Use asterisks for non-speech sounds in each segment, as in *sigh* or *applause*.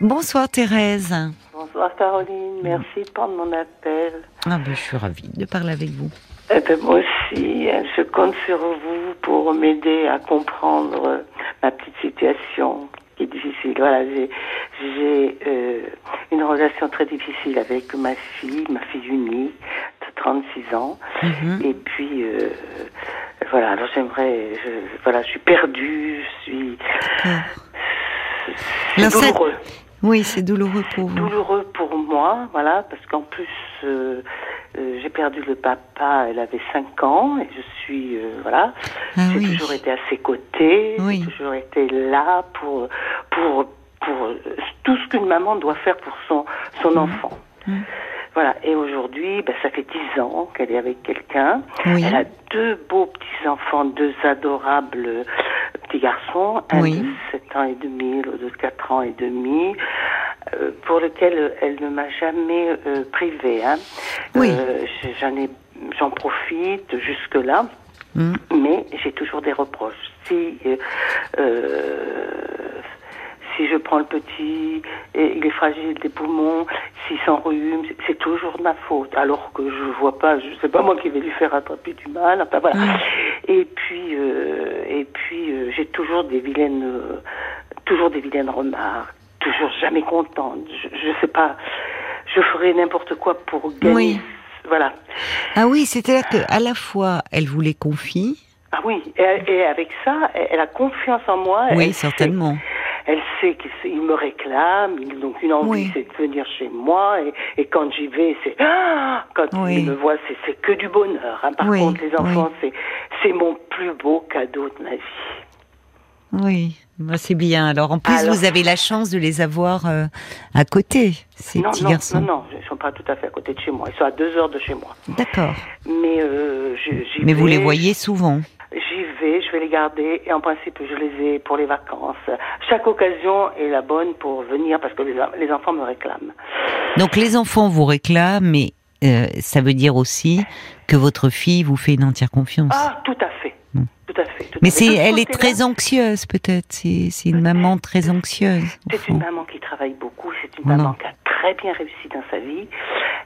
Bonsoir Thérèse. Bonsoir Caroline, merci de prendre mon appel. Ah ben, je suis ravie de parler avec vous. Eh ben, moi aussi, hein, je compte sur vous pour m'aider à comprendre ma petite situation qui est difficile. Voilà, j'ai, euh, une relation très difficile avec ma fille, ma fille unique de 36 ans. Mhm. Et puis, euh, voilà, alors j'aimerais, je, voilà, je suis perdue, je suis... C'est L'inceste- douloureux. Oui, c'est douloureux pour vous. douloureux pour moi, voilà, parce qu'en plus, euh, euh, j'ai perdu le papa, elle avait 5 ans, et je suis, euh, voilà, Ah j'ai oui. toujours été à ses côtés, Oui. j'ai toujours été là pour, pour, pour tout ce qu'une maman doit faire pour son, son enfant. Mhm. Voilà, et aujourd'hui, ben, ça fait 10 ans qu'elle est avec quelqu'un. Oui. Elle a deux beaux petits-enfants, deux adorables petits garçons, un Oui. de 7 ans et demi, l'autre de 4 ans et demi, euh, pour lequel elle ne m'a jamais euh, privée. Hein. Oui. Euh, j'en ai, j'en profite jusque-là. Mhm. Mais j'ai toujours des reproches. Si, euh, euh, si je prends le petit, et il est fragile des poumons, s'il s'enrhume, c'est- toujours de ma faute. Alors que je vois pas, je sais pas moi qui vais lui faire attraper du mal. Enfin voilà. Mhm. Et puis, euh, et puis euh, j'ai toujours des vilaines, euh, toujours des vilaines remarques, toujours jamais contente. Je, je sais pas. Je ferai n'importe quoi pour gagner. Oui. Voilà. Ah oui, c'est-à-dire qu'à la fois, elle vous les confie. Ah oui, et, et avec ça, elle elle a confiance en moi. Oui, elle sait- certainement. Elle sait qu'il me réclame, il- donc une envie, Oui. c'est de venir chez moi, et, et quand j'y vais, c'est ah quand Oui. il me voit, c'est que du bonheur. hein. Par Oui, contre, les enfants, oui. c'est c'est mon plus beau cadeau de ma vie. Oui, bah, c'est bien. Alors en plus, Alors- vous avez la chance de les avoir euh, à côté, ces non, petits non, garçons. non, non, ils sont pas tout à fait à côté de chez moi. Ils sont à deux heures de chez moi. D'accord. Mais euh, je- j'y Mais vous les voyez souvent. Vais, je vais les garder et en principe je les ai pour les vacances. Chaque occasion est la bonne pour venir parce que les, les enfants me réclament. Donc les enfants vous réclament, mais euh, ça veut dire aussi que votre fille vous fait une entière confiance. Ah, tout à fait. Tout à fait. tout mais c'est, elle est très anxieuse peut-être. C'est, une maman très anxieuse. C'est une maman qui travaille beaucoup, c'est une Voilà. maman qui a très bien réussi dans sa vie.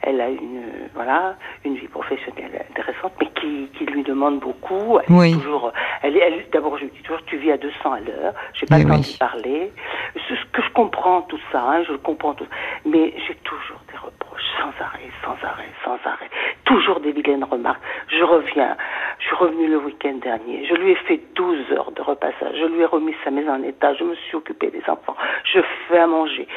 Elle a une euh, voilà une vie professionnelle intéressante, mais qui, qui lui demande beaucoup. Elle est Oui. toujours, elle, est- elle, d'abord je lui dis toujours, tu vis à 200 à l'heure. J'ai pas le temps oui. d'y parler. Ce ce que je comprends tout ça, hein, je le comprends tout, mais j'ai toujours des reproches sans arrêt, sans arrêt, sans arrêt. Toujours des vilaines remarques. Je reviens. Je suis revenue le week-end dernier. Je lui ai fait 12 heures de repassage. Je lui ai remis sa maison en état. Je me suis occupée des enfants. Je fais à manger.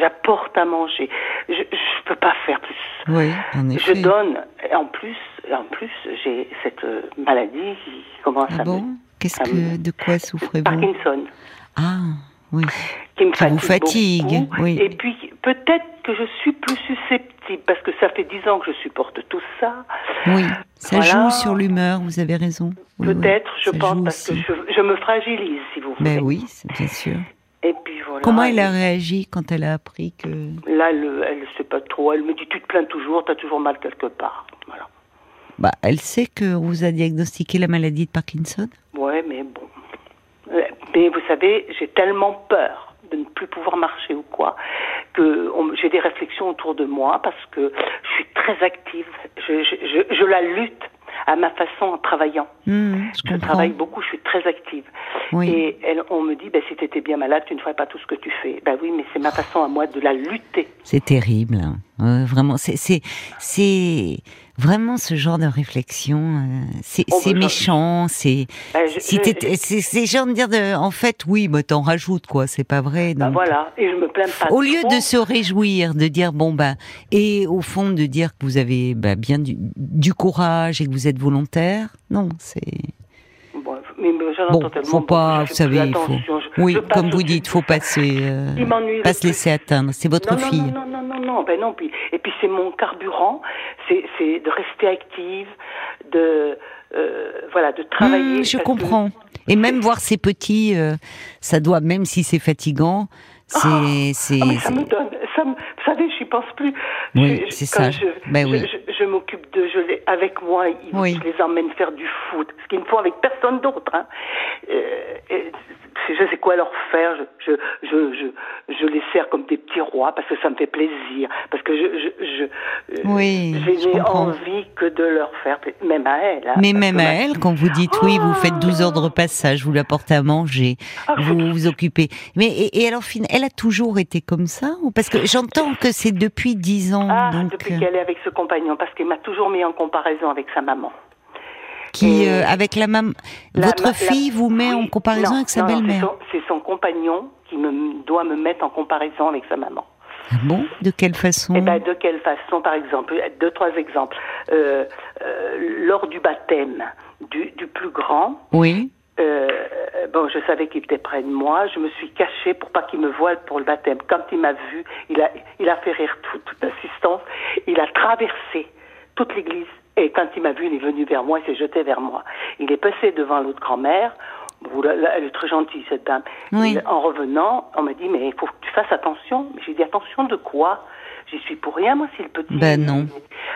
J'apporte à manger. Je ne peux pas faire plus. Oui, en effet. Je donne. Et en plus, en plus, j'ai cette euh, maladie qui commence Ah à bon? Me. Qu'est-ce que, de quoi souffrez-vous? Parkinson, Ah, oui. qui me Qui vous fatigue, fatigue, beaucoup. oui. Et puis peut-être que je suis plus susceptible parce que ça fait 10 ans que je supporte tout ça. Oui, ça Voilà. joue sur l'humeur, vous avez raison. Oui, Peut-être, je pense, parce aussi. que je, je me fragilise, si vous voulez. Ben oui, bien sûr. Et puis voilà. Comment elle a réagi quand elle a appris que... Là, le- elle ne sait pas trop. Elle me dit Tu te plains toujours, tu as toujours mal quelque part. Voilà. Bah, elle sait qu'on vous a diagnostiqué la maladie de Parkinson Ouais, mais bon. Mais vous savez, j'ai tellement peur de ne plus pouvoir marcher ou quoi, que j'ai des réflexions autour de moi parce que je suis très active. Je, je, je, je la lutte à ma façon en travaillant. Hmm, Je travaille beaucoup, je suis très active. Oui. Et elle, on me dit, ben, si tu étais bien malade, tu ne ferais pas tout ce que tu fais. Ben oui, mais c'est ma façon à moi de la lutter. C'est terrible. hein. Euh, vraiment, c'est vraiment ce genre de réflexion. euh, c'est, Oh, bah, méchant. C'est, si c'est, genre de dire, de, en fait, oui, bah, t'en rajoutes quoi. C'est pas vrai. ben donc. voilà, et je me plains pas Au lieu trop. de se réjouir, de dire bon bah et au fond de dire que vous avez bah, bien du, du courage et que vous êtes volontaire, non, c'est mais, mais j'en bon, entends tellement faut pas, vous savez, il faut, je- oui, je passe comme vous dites, de faut passer, euh, Il m'ennuie pas se laisser atteindre. C'est votre non, fille. Non, non, non, non, non, ben non. Puis, et puis c'est mon carburant, c'est c'est de rester active, de euh, voilà, de travailler. Hmm, je que- comprends. Et même voir ces petits, euh, ça doit, même si c'est fatigant, c'est, c'est, Ah, mais ça c'est- me donne, ça me, vous savez, j'y pense plus. Oui, c'est ça. Je, Ben je- oui. Je, m'occupe de, je les, avec moi, ils, Oui. je les emmène faire du foot, ce qu'ils ne font avec personne d'autre. Hein. Euh, je sais quoi leur faire. Je, je, je, je, les sers comme des petits rois parce que ça me fait plaisir. Parce que je, je, oui, j'ai envie que de leur faire, même à elle. Hein, Mais même à elle, quand vous dites oui, vous faites 12 heures de repassage, vous l'apportez à manger, ah, vous vous occupez. Mais et, alors, elle a toujours été comme ça Parce que j'entends que c'est depuis 10 ans. Ah, depuis euh. qu'elle est avec ce compagnon, parce qu'elle m'a toujours mis en comparaison avec sa maman qui, euh, avec la maman, votre fille vous met en comparaison avec sa belle-mère. C'est son, compagnon qui me doit me mettre en comparaison avec sa maman. Ah bon? De quelle façon? Eh ben, De quelle façon Par exemple, deux, trois exemples. Euh, euh, lors du baptême du, du plus grand, oui. bon, je savais qu'il était près de moi. Je me suis cachée pour pas qu'il me voie pour le baptême. Quand il m'a vu, il a, il a fait rire toute l'assistance. Il a traversé toute l'église et quand il m'a vu, il est venu vers moi, il s'est jeté vers moi. Il est passé devant l'autre grand-mère. elle est très gentille, cette dame. en revenant, on m'a dit, mais il faut que tu fasses attention. J'ai dit, attention de quoi? J'y suis pour rien, moi, si le petit. Ben non.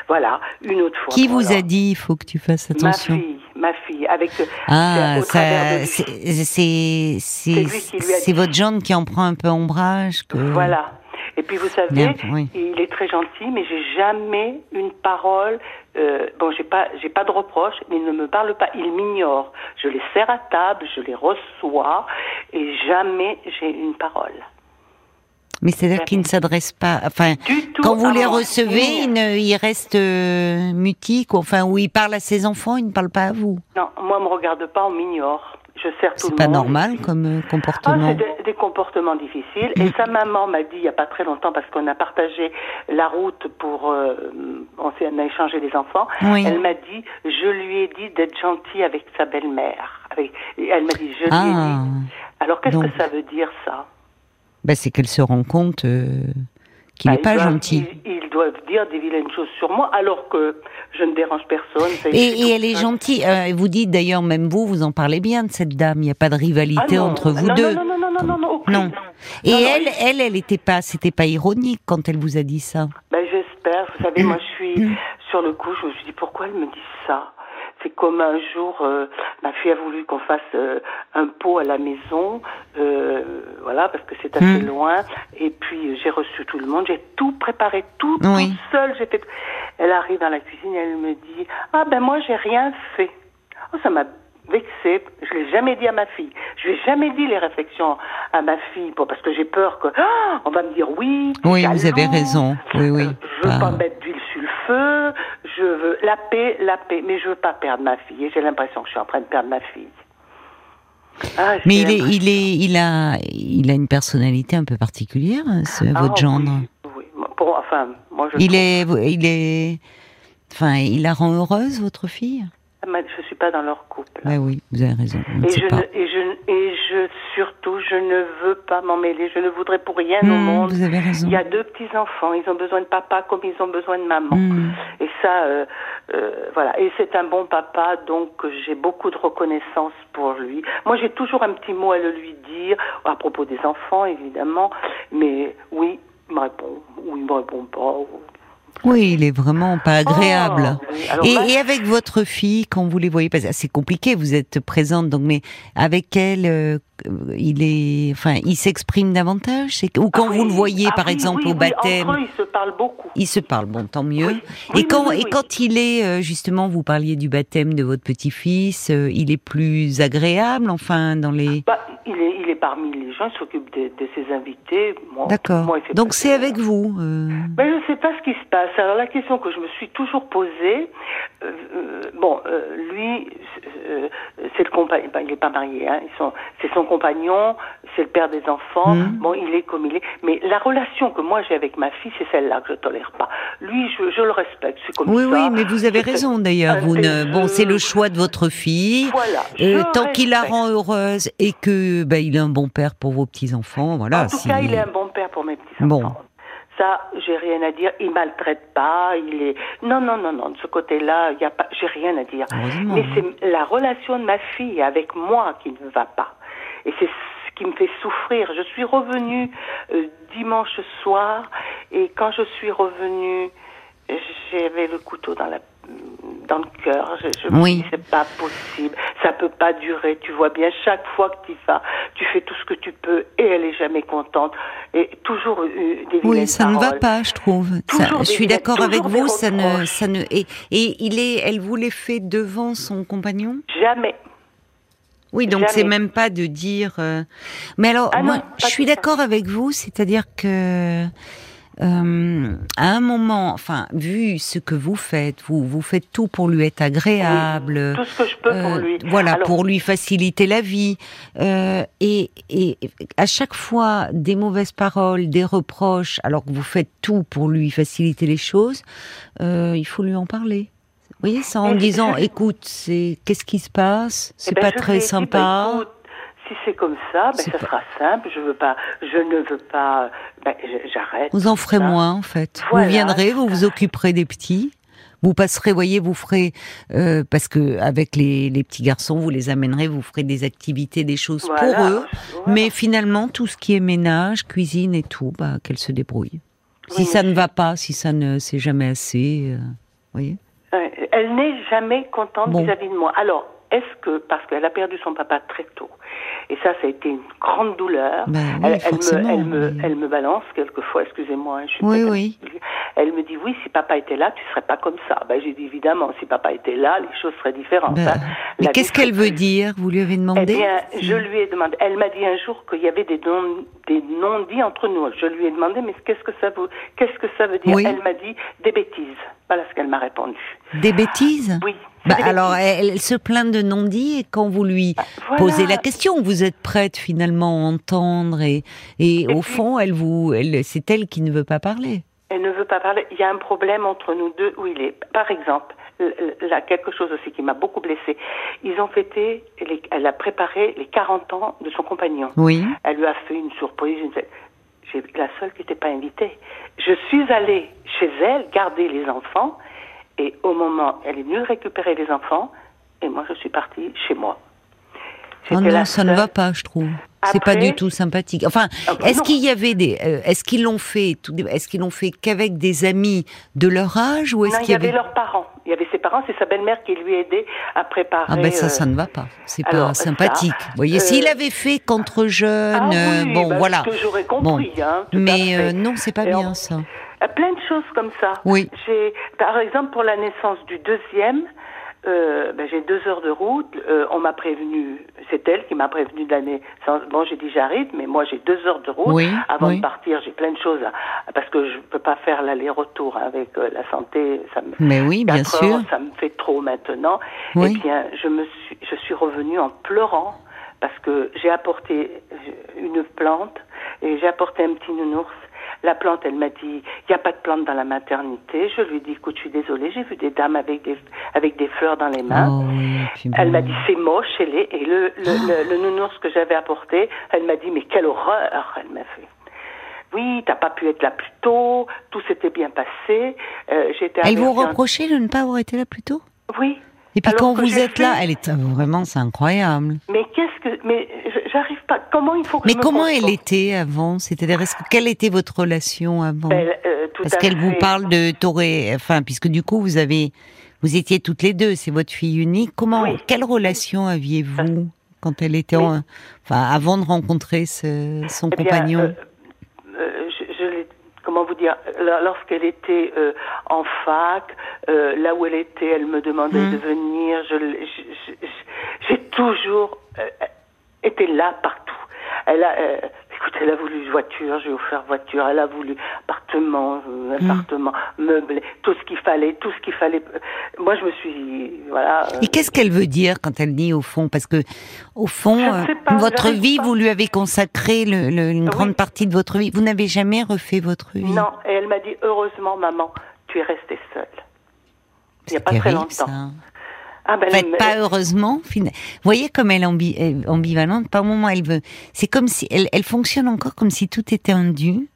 Voilà, une autre fois. Qui vous a dit, il faut que tu fasses attention? Ma fille, ma fille, avec. Ah, c'est c'est votre jeune qui en prend un peu ombrage. Que... Voilà. Et puis vous savez, il est très gentil, mais j'ai jamais une parole. Euh, bon, j'ai pas, j'ai pas de reproche, mais il ne me parle pas. Il m'ignore. Je les sers à table, je les reçois, et jamais j'ai une parole. Mais c'est-à-dire qu'il ne s'adresse pas. Enfin, quand vous les recevez, il, il, reste euh, mutique, enfin, où il parle à ses enfants, il ne parle pas à vous. Non, moi, on me regarde pas, on m'ignore je sers tout C'est pas normal comme euh, comportement. Ah, c'est des, comportements difficiles. Et sa maman m'a dit il y a pas très longtemps parce qu'on a partagé la route pour euh, on, a échangé les enfants. Elle m'a dit je lui ai dit d'être gentil avec sa belle-mère. Elle m'a dit je lui ai ah. dit. Alors qu'est-ce que ça veut dire ça? Ben, c'est qu'elle se rend compte euh, qu'il n'est bah, pas gentil. Ils, doivent dire des vilaines choses sur moi alors que je ne dérange personne. Et, elle est gentille. Euh, vous dites d'ailleurs, même vous, vous en parlez bien de cette dame. Il n'y a pas de rivalité ah entre vous deux. Non, non, non, non, non, non. non. Et elle, elle, elle n'était pas, c'était pas ironique quand elle vous a dit ça. Ben, j'espère. Vous savez, moi, je suis mm. sur le coup. Je me suis dit pourquoi elle me dit ça? C'est comme un jour, euh, ma fille a voulu qu'on fasse euh, un pot à la maison, euh, voilà, parce que c'est assez mm. loin. Et puis j'ai reçu tout le monde, j'ai tout préparé, tout, tout seul. J'ai fait. Elle arrive dans la cuisine, elle me dit Ah ben moi j'ai rien fait. Oh, ça m'a vexée. Je l'ai jamais dit à ma fille. Je lui ai jamais dit les réflexions à ma fille, parce que j'ai peur que ah, on va me dire oui. Oui, vous avez raison. Oui, oui. je veux pas ah. mettre d'huile sur le feu. Je veux la paix, la paix, mais je veux pas perdre ma fille. Et j'ai l'impression que je suis en train de perdre ma fille. Ah, mais il est, il est, il a, il a une personnalité un peu particulière, ce, ah, votre gendre. Oui, Pour, enfin, moi je. Il est, il est, enfin, il la rend heureuse, votre fille? Je ne suis pas dans leur couple. Ben oui, vous avez raison. Et je, et je, et je, surtout, je ne veux pas m'en mêler. Je ne voudrais pour rien au hmm, monde. Vous avez raison. Il y a deux petits enfants. Ils ont besoin de papa comme ils ont besoin de maman. Hmm. Et ça, euh, euh, voilà. Et c'est un bon papa, donc j'ai beaucoup de reconnaissance pour lui. Moi, j'ai toujours un petit mot à le lui dire à propos des enfants, évidemment. Mais oui, il me répond. Ou il me répond pas. Oui, il est vraiment pas agréable. Oh, et, avec votre fille, quand vous les voyez, c'est compliqué, vous êtes présente, donc mais avec elle, euh, il est, enfin, il s'exprime davantage, ou quand ah vous le voyez, ah par exemple, au baptême. il se parle beaucoup. Il se parle, bon, tant mieux. et quand, et quand il est, euh, justement, vous parliez du baptême de votre petit-fils, euh, il est plus agréable, enfin, dans les. Bah, il est, il est parmi les gens, il s'occupe de, ses invités. D'accord. Donc c'est avec vous. Euh... Ben, je ne sais pas ce qui se passe. Alors la question que je me suis toujours posée, euh, euh bon, euh, lui, c'est le compagnon, ben, il n'est pas marié, hein, c'est son compagnon, c'est le père des enfants. Mmh. Bon, il est comme il est. Mais la relation que moi j'ai avec ma fille, c'est celle-là que je tolère pas. Lui, je, je le respecte, comme oui, ça. Oui, oui, mais vous avez raison d'ailleurs. Vous ne, bon, c'est le choix de votre fille. Voilà. tant qu'il la rend heureuse et que ben, il un bon père pour vos petits enfants, voilà. En tout cas, il est un bon père pour mes petits enfants. Bon. Ça, j'ai rien à dire. Il maltraite pas. Il est non, non, non, non. De ce côté-là, il y a pas. J'ai rien à dire. Mais c'est la relation de ma fille avec moi qui ne va pas. Et c'est ce qui me fait souffrir. Je suis revenue euh, dimanche soir et quand je suis revenue, j'avais le couteau dans la dans le cœur. Je, je me Oui. dis, c'est pas possible. Ça peut pas durer. Tu vois bien, chaque fois que tu vas, tu fais tout ce que tu peux et elle est jamais contente. Et toujours euh, des Oui, ça ne va pas, je trouve. Ça- je suis d'accord avec vous. Ça ne, ça ne. Et, et il est, elle vous les fait devant son compagnon? Jamais. Oui, donc c'est même pas de dire. euh, Mais alors, Ah moi, non, je suis d'accord avec vous, c'est-à-dire que. Euh, à un moment, enfin, vu ce que vous faites, vous vous faites tout pour lui être agréable, Tout ce que je peux pour euh, lui. Voilà, Alors, pour lui faciliter la vie. Euh, et, et à chaque fois, des mauvaises paroles, des reproches, alors que vous faites tout pour lui faciliter les choses, euh, il faut lui en parler. Vous voyez, ça en disant, écoute, c'est qu'est-ce qui se passe? Eh C'est ben, pas très dit, sympa. bah, écoute, si c'est comme ça, ben, ça pas- sera simple. Je veux pas, je ne veux pas. Ben, j'arrête. Vous en ferez ça. moins, en fait. Voilà, vous viendrez, vous vous occuperez des petits. Vous passerez, voyez, vous ferez euh, parce que avec les, les petits garçons, vous les amènerez, vous ferez des activités, des choses pour eux. voilà. Mais finalement, tout ce qui est ménage, cuisine et tout, bah, qu'elle se débrouille. Si Oui, ça mais ne va pas, si ça ne c'est jamais assez, euh, voyez. Elle n'est jamais contente Bon. vis-à-vis de moi. Alors, est-ce que, parce qu'elle a perdu son papa très tôt, et ça, ça a été une grande douleur, Ben oui, elle, me, elle, me, elle me balance quelquefois, excusez-moi, hein, je suis Oui, oui. Elle me dit, oui, si papa était là, tu serais pas comme ça. Ben, j'ai dit, évidemment, si papa était là, les choses seraient différentes. Ben, hein. mais qu'est-ce qu'elle veut dire? Vous lui avez eh demandé bien, je lui ai demandé. Elle m'a dit un jour qu'il y avait des non, des non-dits entre nous. Je lui ai demandé, mais qu'est-ce que ça veut, qu'est-ce que ça veut dire? Oui. Elle m'a dit des bêtises. Voilà ce qu'elle m'a répondu. Des bêtises Oui. Bah, des alors, bêtises. elle, elle se plaint de non-dit et quand vous lui voilà. posez la question, vous êtes prête finalement à entendre et, et, Et au puis- fond, elle vous, elle, c'est elle qui ne veut pas parler. Elle ne veut pas parler. Il y a un problème entre nous deux où il est. Par exemple, là, quelque chose aussi qui m'a beaucoup blessée. Ils ont fêté, les- elle a préparé les 40 ans de son compagnon. Oui. Elle lui a fait une surprise. Une... J'ai la seule qui n'était pas invitée. Je suis allée chez elle garder les enfants et au moment, elle est venue récupérer les enfants et moi je suis partie chez moi. J'étais non, la ça ne va pas, je trouve. C'est pas du tout sympathique. Enfin, Ah bah est-ce qu'il y avait des, euh, est-ce qu'ils l'ont fait, est-ce qu'ils l'ont fait qu'avec des amis de leur âge ou est-ce qu'il y avait leurs parents. Il y avait ses parents, c'est sa belle-mère qui lui aidait à préparer. Ah ben ça, euh, ça ne va pas. C'est pas ça, sympathique. Vous voyez, euh, s'il avait fait qu'entre jeunes, Ah oui, bon, bah, voilà. Que j'aurais compris, hein, tout à Mais non, c'est pas Et bien en- ça. Plein de choses comme ça. Oui. J'ai, par exemple, pour la naissance du deuxième, euh, ben, j'ai deux heures de route. euh, on m'a prévenu, c'est elle qui m'a prévenu naissance. Bon, j'ai dit j'arrive, mais moi j'ai deux heures de route. Oui, Avant oui. de partir, j'ai plein de choses à- parce que je peux pas faire l'aller-retour avec euh, la santé. Ça me, Mais oui, bien Quatre sûr. heures, ça me fait trop maintenant. Oui. Eh bien, je me suis, je suis revenue en pleurant parce que j'ai apporté une plante et j'ai apporté un petit nounours. La plante, elle m'a dit, il n'y a pas de plante dans la maternité. Je lui ai dit, écoute, je suis désolée, j'ai vu des dames avec des, avec des fleurs dans les mains. Oh, oui, Elle m'a dit c'est moche, elle est. Et le, le, le, le nounours que j'avais apporté, elle m'a dit mais quelle horreur, elle m'a fait. Oui, t'as pas pu être là plus tôt, tout s'était bien passé. Euh, j'étais Elle vous reprochait de ne pas avoir été là plus tôt? Oui. Et puis Alors quand vous êtes là, elle est vraiment, c'est incroyable. Mais qu'est-ce que. Mais j'arrive pas. Comment il faut que Mais je me comment elle était avant? C'est-à-dire, quelle était votre relation avant? Elle, euh, Parce qu'elle vous parle de Toré, enfin, puisque du coup vous avez, vous étiez toutes les deux, c'est votre fille unique. Comment, Oui. quelle relation aviez-vous quand elle était, Oui. en- enfin, avant de rencontrer ce- son Eh bien, compagnon? euh, comment vous dire, lorsqu'elle était euh, en fac, euh, là où elle était, elle me demandait Hmm. de venir. Je, j'ai toujours euh, été là partout. Elle a, écoute, elle a voulu voiture, j'ai offert voiture. Elle a voulu appartement, euh, Hmm. appartement meublé, tout ce qu'il fallait, tout ce qu'il fallait. Moi, je me suis, voilà. euh, Et qu'est-ce qu'elle veut dire quand elle dit au fond? Parce que au fond, pas, euh, votre vie, pas. vous lui avez consacré le- le- une Oui. grande partie de votre vie. Vous n'avez jamais refait votre vie? Non, et elle m'a dit heureusement, maman, tu es restée seule. Il n'y a pas très longtemps. ça. Ah ben, En fait, pas heureusement. Vous voyez comme elle est ambi- est ambivalente. Par moment, elle veut. C'est comme si elle, elle fonctionne encore comme si tout était un dû.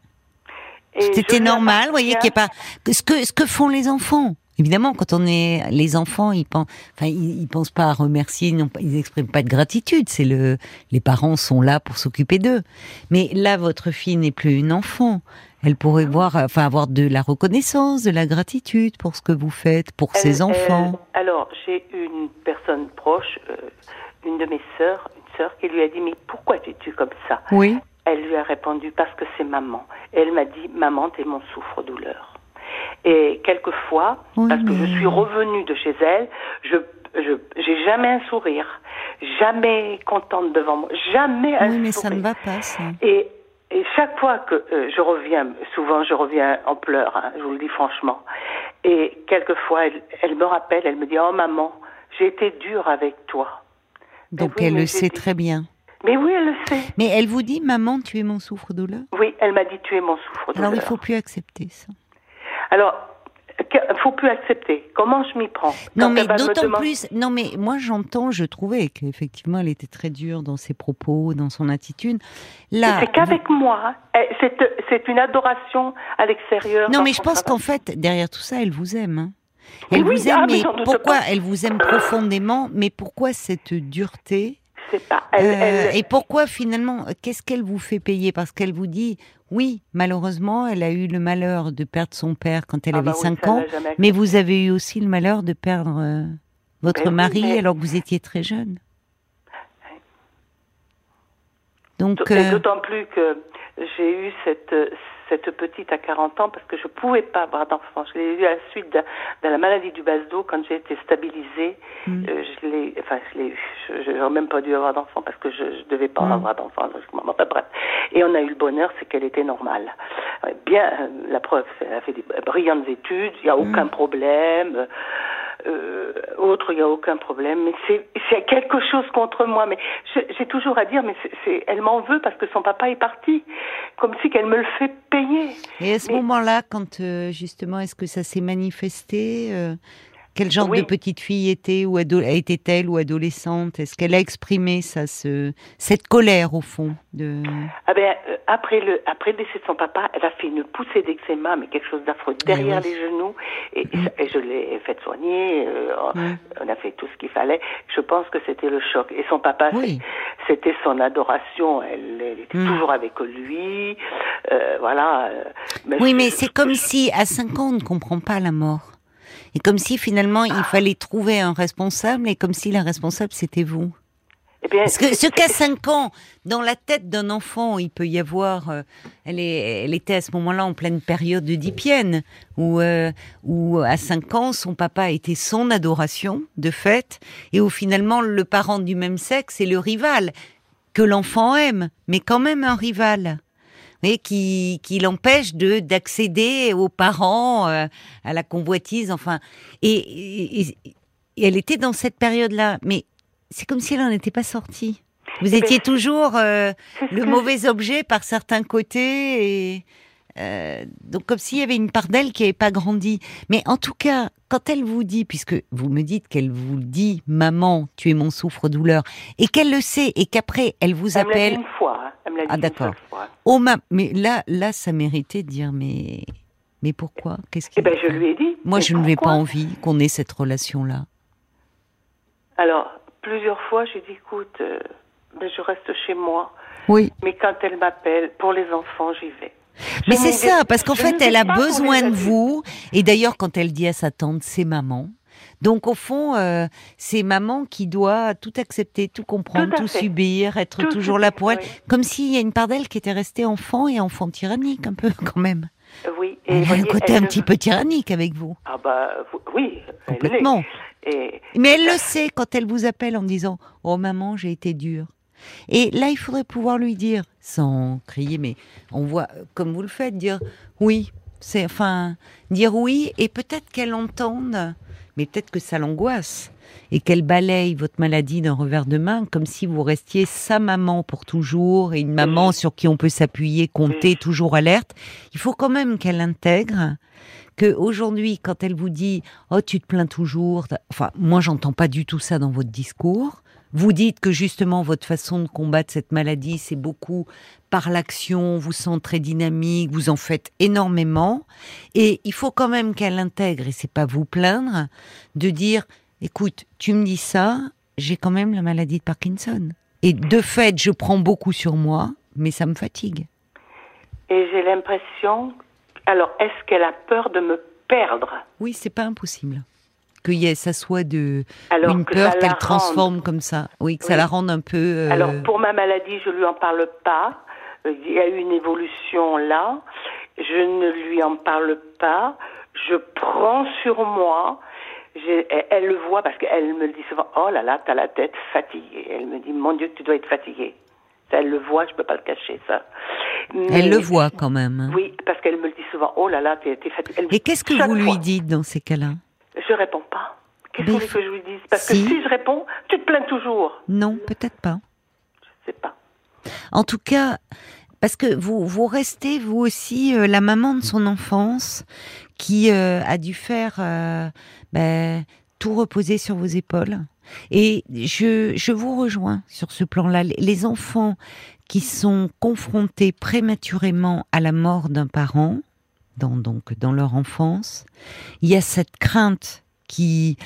C'était normal. Vous voyez qu'il n'y a appartiens. pas ce que ce que font les enfants. Évidemment, quand on est les enfants, ils pensent, enfin, ils, pensent pas à remercier, ils, ils expriment pas de gratitude. C'est le, les parents sont là pour s'occuper d'eux. Mais là, votre fille n'est plus une enfant. Elle pourrait voir, enfin, avoir de la reconnaissance, de la gratitude pour ce que vous faites, pour ses enfants. alors, j'ai une personne proche, euh, une de mes sœurs, une sœur, qui lui a dit mais pourquoi tu es comme ça? Oui. Elle lui a répondu parce que c'est maman. Et elle m'a dit maman, t'es mon souffre-douleur. Et quelquefois, parce que je suis revenue de chez elle, je je j'ai jamais un sourire, jamais contente devant moi, jamais un oui, mais ça ne va pas ça. Et et chaque fois que euh, je reviens, souvent je reviens en pleurs, hein, je vous le dis franchement. Et quelquefois, elle, elle, me rappelle, elle me dit Oh maman, j'ai été dure avec toi. Donc elle le sait très bien. Mais oui, elle le sait. Mais elle vous dit Maman, tu es mon souffre-douleur Oui, elle m'a dit Tu es mon souffre-douleur. Alors il faut plus accepter ça. Alors, il faut plus accepter. Comment je m'y prends Non, mais d'autant plus. Non, mais moi j'entends, je trouvais qu'effectivement elle était très dure dans ses propos, dans son attitude. Là, c'est qu'avec moi. Eh, c'est une adoration à l'extérieur. Non, mais je pense qu'en fait derrière tout ça, elle vous aime. Hein. Elle vous aime, ah, mais pourquoi Elle vous aime profondément, mais pourquoi cette dureté pas. Euh, et pourquoi finalement Qu'est-ce qu'elle vous fait payer? Parce qu'elle vous dit oui, malheureusement, elle a eu le malheur de perdre son père quand elle ah avait 5 bah ans, mais vous avez eu aussi le malheur de perdre euh, votre mari alors que vous étiez très jeune. Donc, euh, d'autant plus que j'ai eu cette, cette petite à 40 ans parce que je pouvais pas avoir d'enfant. Je l'ai eu à la suite de, la maladie du bas dos quand j'ai été stabilisée. Mm. Euh, je l'ai, enfin, je l'ai, je n'aurais même pas dû avoir d'enfant parce que je, ne devais pas mm. avoir d'enfant. Bref. Et on a eu le bonheur, c'est qu'elle était normale. Bien, la preuve, elle a fait des brillantes études, il n'y a mm. aucun problème euh, autre, il n'y a aucun problème. Mais c'est quelque chose contre moi. Mais j'ai toujours à dire, mais c'est elle m'en veut parce que son papa est parti, comme si qu'elle me le fait payer. Et à ce moment-là, quand euh, justement, est-ce que ça s'est manifesté euh, quel genre de petite fille était ou était-elle ou adolescente? Est-ce qu'elle a exprimé ça, ce, cette colère au fond de... ah ben, après, le, après le décès de son papa, elle a fait une poussée d'eczéma, mais quelque chose d'affreux derrière les genoux. Et, mm. je l'ai fait soigner. Euh. On a fait tout ce qu'il fallait. Je pense que c'était le choc. Et son papa, c'était son adoration. Elle, était mm. toujours avec lui. Euh, voilà. oui, mais c'est comme si à 5 ans, on ne comprend pas la mort. Et comme si finalement il fallait trouver un responsable et comme si la responsable c'était vous. Eh Parce que ce qu'à 5 ans, dans la tête d'un enfant, il peut y avoir, euh, elle, est, elle était à ce moment-là en pleine période de Dipienne, où, euh, où à 5 ans, son papa était son adoration, de fait, et où finalement le parent du même sexe est le rival, que l'enfant aime, mais quand même un rival qui, qui l'empêche de d'accéder aux parents, euh, à la convoitise, enfin. Et, elle était dans cette période-là, mais c'est comme si elle n'en était pas sortie. Vous eh ben, étiez toujours euh, le mauvais objet par certains côtés, et euh, donc comme s'il y avait une part d'elle qui n'avait pas grandi. Mais en tout cas, quand elle vous dit, puisque vous me dites qu'elle vous dit, maman, tu es mon souffre-douleur, et qu'elle le sait, et qu'après elle vous appelle. une fois. Hein. Elle me l'a dit ah d'accord. Oh ma, mais là, là, ça méritait de dire, mais, mais pourquoi? Qu'est-ce qui Eh ben, je lui ai dit. Moi, je n'avais pas envie qu'on ait cette relation-là. Alors, plusieurs fois, j'ai dit, écoute, euh, ben, je reste chez moi. Oui. Mais quand elle m'appelle pour les enfants, j'y vais. Mais c'est ça, parce qu'en fait, elle a besoin de vous. Et d'ailleurs, quand elle dit à sa tante, c'est maman. Donc au fond, euh, c'est maman qui doit tout accepter, tout comprendre, tout, subir, être toujours là pour elle, comme s'il y a une part d'elle qui était restée enfant et enfant tyrannique un peu quand même. Oui. Et elle a un côté un petit peu tyrannique avec vous. Ah bah oui. Complètement. Mais elle le sait quand elle vous appelle en disant Oh maman, j'ai été dure. Et là, il faudrait pouvoir lui dire, sans crier, mais on voit, comme vous le faites, dire oui. C'est enfin dire oui, et peut-être qu'elle entende, mais peut-être que ça l'angoisse et qu'elle balaye votre maladie d'un revers de main, comme si vous restiez sa maman pour toujours et une maman sur qui on peut s'appuyer, compter, toujours alerte. Il faut quand même qu'elle intègre que aujourd'hui, quand elle vous dit oh tu te plains toujours, enfin moi j'entends pas du tout ça dans votre discours. Vous dites que justement votre façon de combattre cette maladie, c'est beaucoup par l'action, vous sentez très dynamique, vous en faites énormément, et il faut quand même qu'elle intègre, et c'est pas vous plaindre, de dire, écoute, tu me dis ça, j'ai quand même la maladie de Parkinson. Et de fait, je prends beaucoup sur moi, mais ça me fatigue. Et j'ai l'impression, alors est-ce qu'elle a peur de me perdre Oui, c'est pas impossible que y ait, ça soit de une peur qu'elle transforme comme ça. Oui, que ça la rende un peu. Euh, Alors pour ma maladie, je lui en parle pas. Euh, il y a eu une évolution là. Je ne lui en parle pas. Je prends sur moi. Elle le voit parce qu'elle me dit souvent Oh là là, t'as la tête fatiguée. Elle me dit Mon Dieu, tu dois être fatiguée. elle le voit, je peux pas le cacher, ça. Elle le voit quand même. Hein. Oui, parce qu'elle me le dit souvent Oh là là, t'es fatiguée. Et qu'est-ce que vous lui dites dans ces cas-là? Je réponds pas. Qu'est-ce que que je lui dise? Parce que si je réponds, tu te plains toujours. Non, peut-être pas. Je sais pas. En tout cas, parce que vous, vous restez, vous aussi, euh, la maman de son enfance qui euh, a dû faire euh, ben, tout reposer sur vos épaules. Et je, je vous rejoins sur ce plan-là. Les enfants qui sont confrontés prématurément à la mort d'un parent, dans, donc, dans leur enfance. Il y a cette crainte qui,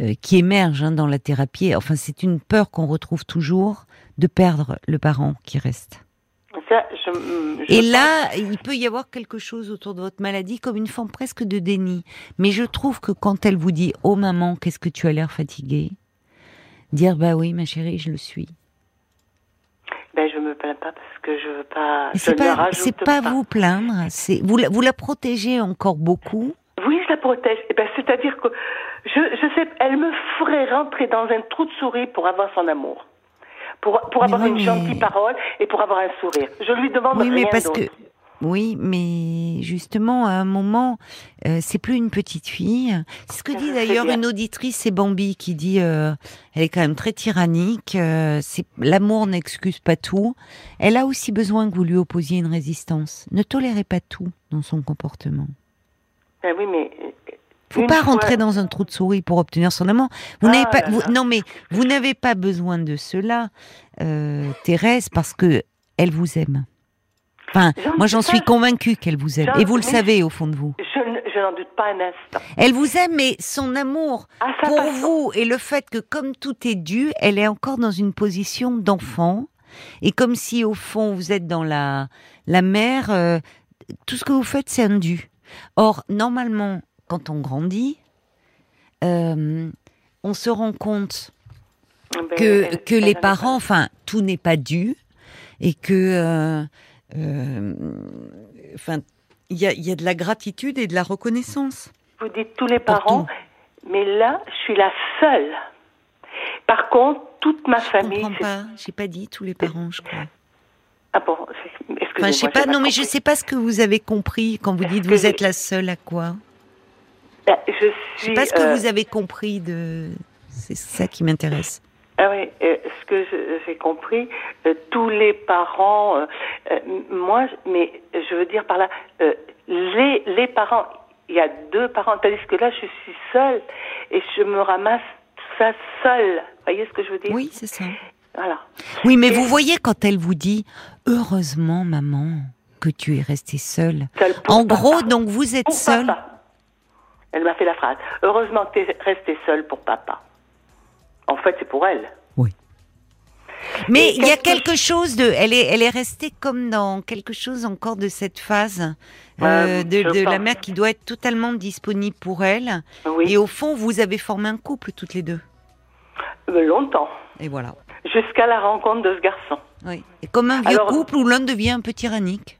euh, qui émerge hein, dans la thérapie. Enfin, c'est une peur qu'on retrouve toujours de perdre le parent qui reste. Et là, il peut y avoir quelque chose autour de votre maladie comme une forme presque de déni. Mais je trouve que quand elle vous dit Oh maman, qu'est-ce que tu as l'air fatiguée? Dire Bah oui, ma chérie, je le suis. Ben, je me plains pas parce que je veux pas. C'est pas, c'est pas, vous plaindre. C'est vous, la, vous la protégez encore beaucoup? Oui, je la protège. Eh ben, c'est-à-dire que je, je sais, elle me ferait rentrer dans un trou de souris pour avoir son amour, pour, pour avoir une gentille parole et pour avoir un sourire. Je lui demande oui, rien mais parce que oui, mais justement, à un moment, euh, c'est plus une petite fille. C'est ce que dit d'ailleurs une auditrice, c'est Bambi, qui dit, euh, elle est quand même très tyrannique. Euh, c'est l'amour n'excuse pas tout. Elle a aussi besoin que vous lui opposiez une résistance. Ne tolérez pas tout dans son comportement. Ben oui, mais faut pas rentrer dans un trou de souris pour obtenir son amour. Vous n'avez ah pas, non mais vous n'avez pas besoin de cela, Thérèse, parce que elle vous aime. Enfin, moi j'en suis convaincue qu'elle vous aime. Et vous le savez au fond de vous. Je, n'en doute pas un instant. Elle vous aime, mais son amour pour vous et le fait que comme tout est dû, elle est encore dans une position d'enfant. Et comme si au fond vous êtes dans la, la mer, euh, tout ce que vous faites c'est un dû. Or, normalement, quand on grandit, euh, on se rend compte ah ben, que, que les parents, enfin, tout n'est pas dû et que euh, enfin, il y a, de la gratitude et de la reconnaissance. Vous dites tous les parents, mais là, je suis la seule. Par contre, toute ma famille. Je comprends pas. J'ai pas dit tous les parents, je crois. Ah bon Enfin, je sais pas. Non, mais je sais pas ce que vous avez compris quand vous dites vous êtes la seule à quoi? Ben, je, suis, je sais pas ce que euh, vous avez compris de. C'est ça qui m'intéresse. Ah oui, euh, ce que j'ai compris, euh, tous les parents, euh, moi, mais je veux dire par là, les, les parents, il y a deux parents, tandis que là, je suis seule et je me ramasse ça seule. Vous voyez ce que je veux dire? Oui, c'est ça. Voilà. Oui, mais vous voyez quand elle vous dit heureusement, maman, que tu es restée seule. en gros, donc vous êtes seule. Elle m'a fait la phrase. Heureusement que tu es restée seule pour papa. En fait, c'est pour elle. Oui. Mais il y a quelque chose de, elle est, elle est restée comme dans quelque chose encore de cette phase euh, de, la mère qui doit être totalement disponible pour elle. Et au fond, vous avez formé un couple toutes les deux. Euh, longtemps. Et voilà. Jusqu'à la rencontre de ce garçon. Oui. Et comme un vieux couple où l'un devient un peu tyrannique.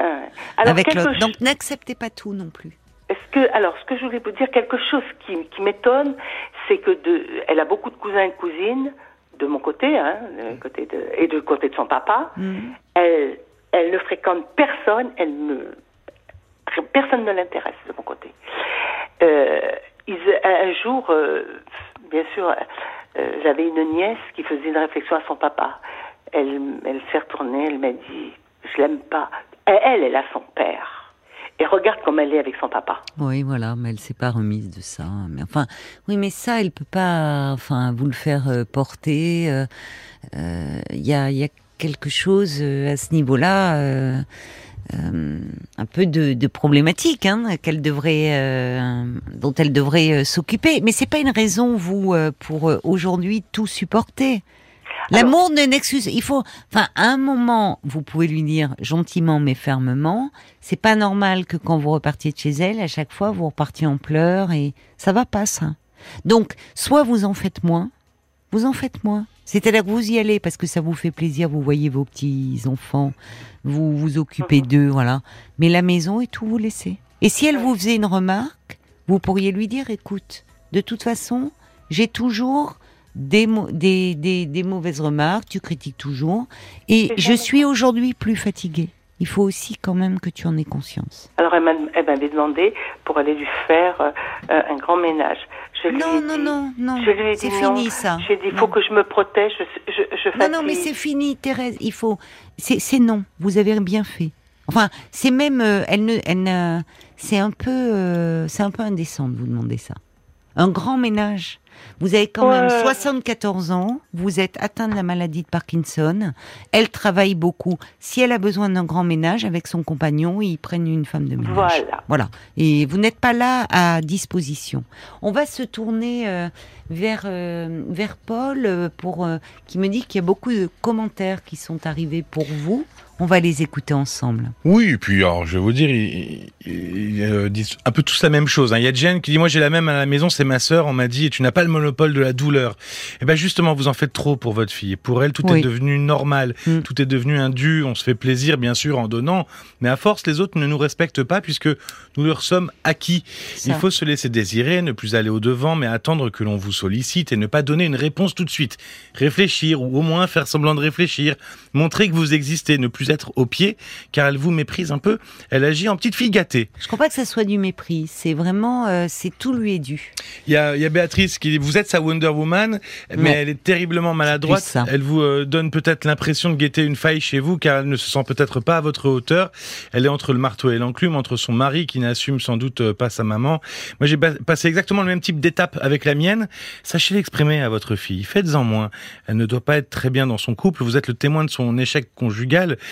Euh, avec l'autre. Donc n'acceptez pas tout non plus. Est-ce que, alors, ce que je voulais vous dire, quelque chose qui, qui m'étonne, c'est que de, elle a beaucoup de cousins et cousines, de mon côté, hein, côté de, et du côté de son papa. Mm. Elle, elle ne fréquente personne, elle personne ne l'intéresse de mon côté. Euh, un jour, euh, bien sûr, euh, j'avais une nièce qui faisait une réflexion à son papa. Elle, elle s'est retournée, elle m'a dit, je l'aime pas. Elle, elle a son père. Et regarde comme elle est avec son papa. Oui, voilà, mais elle s'est pas remise de ça. Mais enfin, oui, mais ça, elle peut pas, enfin, vous le faire euh, porter. Il euh, euh, y, a, y, a, quelque chose à ce niveau-là. un peu de, de problématique hein, qu'elle devrait, dont elle devrait s'occuper. Mais c'est pas une raison, vous, pour aujourd'hui tout supporter. L'amour ne n'excuse. Il faut, enfin, à un moment, vous pouvez lui dire gentiment mais fermement. C'est pas normal que quand vous repartiez de chez elle, à chaque fois vous repartiez en pleurs et ça va pas ça. Donc, soit vous en faites moins, vous en faites moins. C'est-à-dire que vous y allez parce que ça vous fait plaisir, vous voyez vos petits enfants, vous vous occupez d'eux, voilà. Mais la maison et tout vous laissez. Et si elle vous faisait une remarque, vous pourriez lui dire, écoute, de toute façon, j'ai toujours des, des, des, mauvaises remarques, tu critiques toujours, et je suis aujourd'hui plus fatiguée. Il faut aussi quand même que tu en aies conscience. Alors elle m'avait demandé pour aller lui faire euh, un grand ménage. Je non, non, non, non, c'est fini ça. J'ai dit, il faut que je me protège, je, je, Non, non, mais c'est fini, Thérèse, il faut... C'est non, vous avez bien fait. Enfin, c'est même... Euh, elle ne... Elle c'est un peu... Euh, c'est un peu indécent de vous demander ça. Un grand ménage vous avez quand même 74 ans, vous êtes atteint de la maladie de Parkinson, elle travaille beaucoup. Si elle a besoin d'un grand ménage avec son compagnon, ils prennent une femme de ménage. Voilà. Voilà. Et vous n'êtes pas là à disposition. On va se tourner euh, vers euh, vers Paul euh, pour qui me dit qu'il y a beaucoup de commentaires qui sont arrivés pour vous. On va les écouter ensemble. Oui, et puis alors, je vais vous dire, ils, disent un peu tous la même chose. Hein. Il y a Jen qui dit, moi j'ai la même à la maison, c'est ma sœur, on m'a dit, tu n'as pas le monopole de la douleur. Et eh ben justement, vous en faites trop pour votre fille. Pour elle, tout est devenu normal, mm. tout est devenu un dû, on se fait plaisir bien sûr en donnant, mais à force, les autres ne nous respectent pas puisque nous leur sommes acquis. Il faut se laisser désirer, ne plus aller au-devant, mais attendre que l'on vous sollicite et ne pas donner une réponse tout de suite. Réfléchir, ou au moins faire semblant de réfléchir, montrer que vous existez, ne plus être au pied, car elle vous méprise un peu. Elle agit en petite fille gâtée. Je crois pas que ça soit du mépris. C'est vraiment, euh, c'est tout lui est dû. Il y a, y a, Béatrice qui dit, vous êtes sa Wonder Woman, mais elle est terriblement maladroite. Elle vous euh, donne peut-être l'impression de guetter une faille chez vous, car elle ne se sent peut-être pas à votre hauteur. Elle est entre le marteau et l'enclume, entre son mari qui n'assume sans doute euh, pas sa maman. Moi, j'ai passé exactement le même type d'étape avec la mienne. Sachez l'exprimer à votre fille. Faites-en moins. Elle ne doit pas être très bien dans son couple. Vous êtes le témoin de son échec conjugal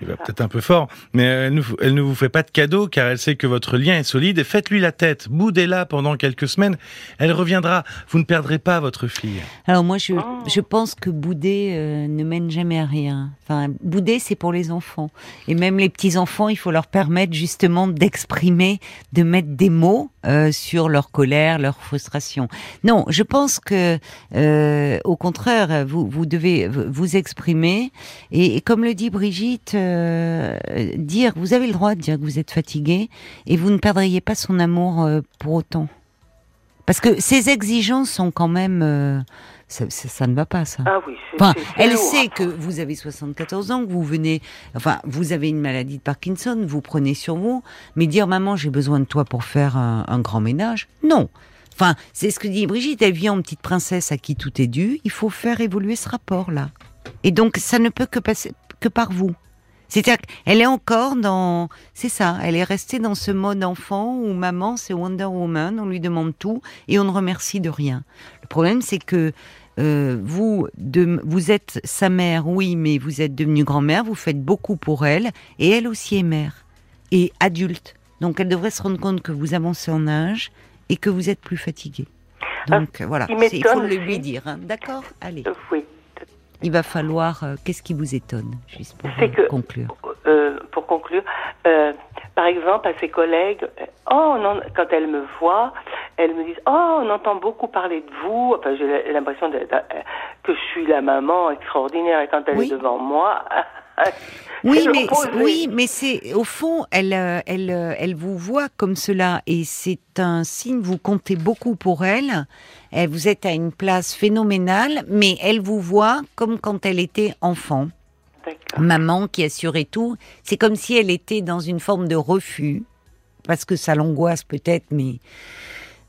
il va peut-être un peu fort, mais elle ne, elle ne, vous fait pas de cadeau car elle sait que votre lien est solide et faites-lui la tête, boudez-la pendant quelques semaines, elle reviendra, vous ne perdrez pas votre fille. Alors moi je, oh. je pense que bouder euh, ne mène jamais à rien. Enfin, bouder c'est pour les enfants et même les petits enfants, il faut leur permettre justement d'exprimer, de mettre des mots euh, sur leur colère, leur frustration. Non, je pense que euh, au contraire, vous, vous devez vous exprimer et, et comme le dit Brigitte euh, dire, vous avez le droit de dire que vous êtes fatigué et vous ne perdriez pas son amour euh, pour autant. Parce que ces exigences sont quand même... Euh, ça, ne va pas, ça. Ah oui, enfin, elle sait que vous avez 74 ans, que vous venez, enfin, vous avez une maladie de Parkinson, vous prenez sur vous, mais dire maman, j'ai besoin de toi pour faire un, un grand ménage, non. Enfin, c'est ce que dit Brigitte, elle vient en petite princesse à qui tout est dû, il faut faire évoluer ce rapport-là. Et donc, ça ne peut que passer que par vous. C'est-à-dire qu'elle est encore dans, c'est ça, elle est restée dans ce mode enfant où maman c'est Wonder Woman, on lui demande tout et on ne remercie de rien. Le problème c'est que euh, vous, de, vous êtes sa mère, oui, mais vous êtes devenue grand-mère, vous faites beaucoup pour elle et elle aussi est mère et adulte. Donc elle devrait se rendre compte que vous avancez en âge et que vous êtes plus fatigué. Ah, Donc voilà, il faut le lui dire. Hein. D'accord Allez. Oui il va falloir. Euh, qu'est-ce qui vous étonne, juste pour euh, conclure euh, Pour conclure, par exemple, à ses collègues, oh non, quand elles me voient, elles me disent oh on entend beaucoup parler de vous. Enfin, j'ai l'impression que je suis la maman extraordinaire et quand elle est devant moi. *laughs* Oui, *laughs* mais oui, mais c'est au fond, elle, euh, elle, euh, elle vous voit comme cela et c'est un signe. Vous comptez beaucoup pour elle. Elle. Vous êtes à une place phénoménale, mais elle vous voit comme quand elle était enfant. Maman qui assurait tout. C'est comme si elle était dans une forme de refus, parce que ça l'angoisse peut-être, mais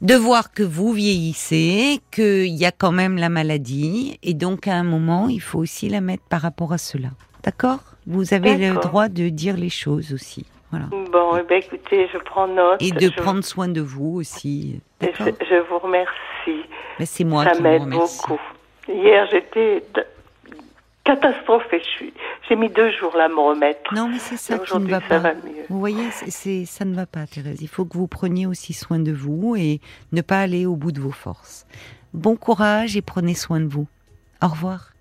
de voir que vous vieillissez, qu'il y a quand même la maladie, et donc à un moment, il faut aussi la mettre par rapport à cela. D'accord? Vous avez le droit de dire les choses aussi. Voilà. Bon, eh ben, écoutez, je prends note. Et de prendre soin de vous aussi. Je, je, vous remercie. Mais c'est moi Ça qui m'aide beaucoup. Hier, j'étais catastrophée. J'ai mis deux jours là à me remettre. Non, mais c'est ça qui ne va pas. Vous voyez, c'est ça ne va pas, Thérèse. Il faut que vous preniez aussi soin de vous et ne pas aller au bout de vos forces. Bon courage et prenez soin de vous. Au revoir.